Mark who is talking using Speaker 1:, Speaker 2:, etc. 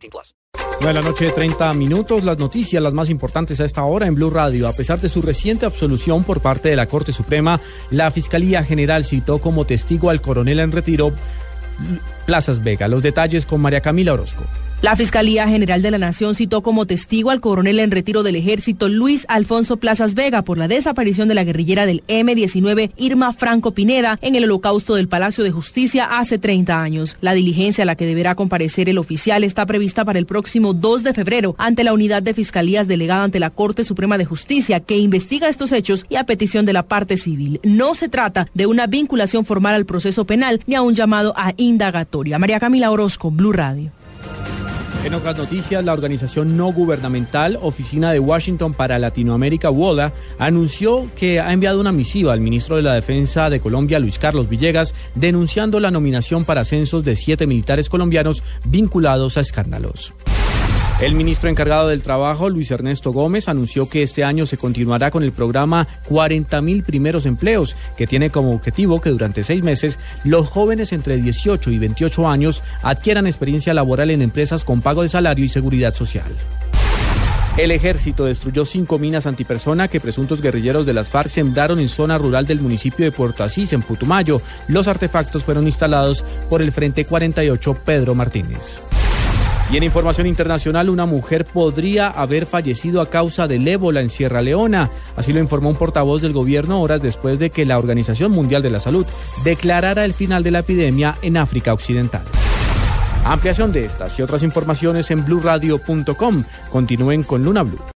Speaker 1: 18 plus.
Speaker 2: 9 de la noche de 30 minutos, las noticias las más importantes a esta hora en Blue Radio. A pesar de su reciente absolución por parte de la Corte Suprema, la Fiscalía General citó como testigo al coronel en retiro Plazas Vega. Los detalles con María Camila Orozco.
Speaker 3: La Fiscalía General de la Nación citó como testigo al coronel en retiro del ejército Luis Alfonso Plazas Vega por la desaparición de la guerrillera del M-19 Irma Franco Pineda en el holocausto del Palacio de Justicia hace 30 años. La diligencia a la que deberá comparecer el oficial está prevista para el próximo 2 de febrero ante la unidad de fiscalías delegada ante la Corte Suprema de Justicia que investiga estos hechos y a petición de la parte civil. No se trata de una vinculación formal al proceso penal ni a un llamado a indagatoria. María Camila Orozco, Blue Radio.
Speaker 2: En otras noticias, la organización no gubernamental Oficina de Washington para Latinoamérica, WOLA, anunció que ha enviado una misiva al ministro de la Defensa de Colombia, Luis Carlos Villegas, denunciando la nominación para ascensos de siete militares colombianos vinculados a escándalos. El ministro encargado del trabajo, Luis Ernesto Gómez, anunció que este año se continuará con el programa 40 mil primeros empleos, que tiene como objetivo que durante seis meses los jóvenes entre 18 y 28 años adquieran experiencia laboral en empresas con pago de salario y seguridad social. El ejército destruyó cinco minas antipersona que presuntos guerrilleros de las FARC sembraron en zona rural del municipio de Puerto Asís, en Putumayo. Los artefactos fueron instalados por el Frente 48 Pedro Martínez. Y en información internacional, una mujer podría haber fallecido a causa del ébola en Sierra Leona. Así lo informó un portavoz del gobierno horas después de que la Organización Mundial de la Salud declarara el final de la epidemia en África Occidental. Ampliación de estas y otras informaciones en blurradio.com. Continúen con Luna Blue.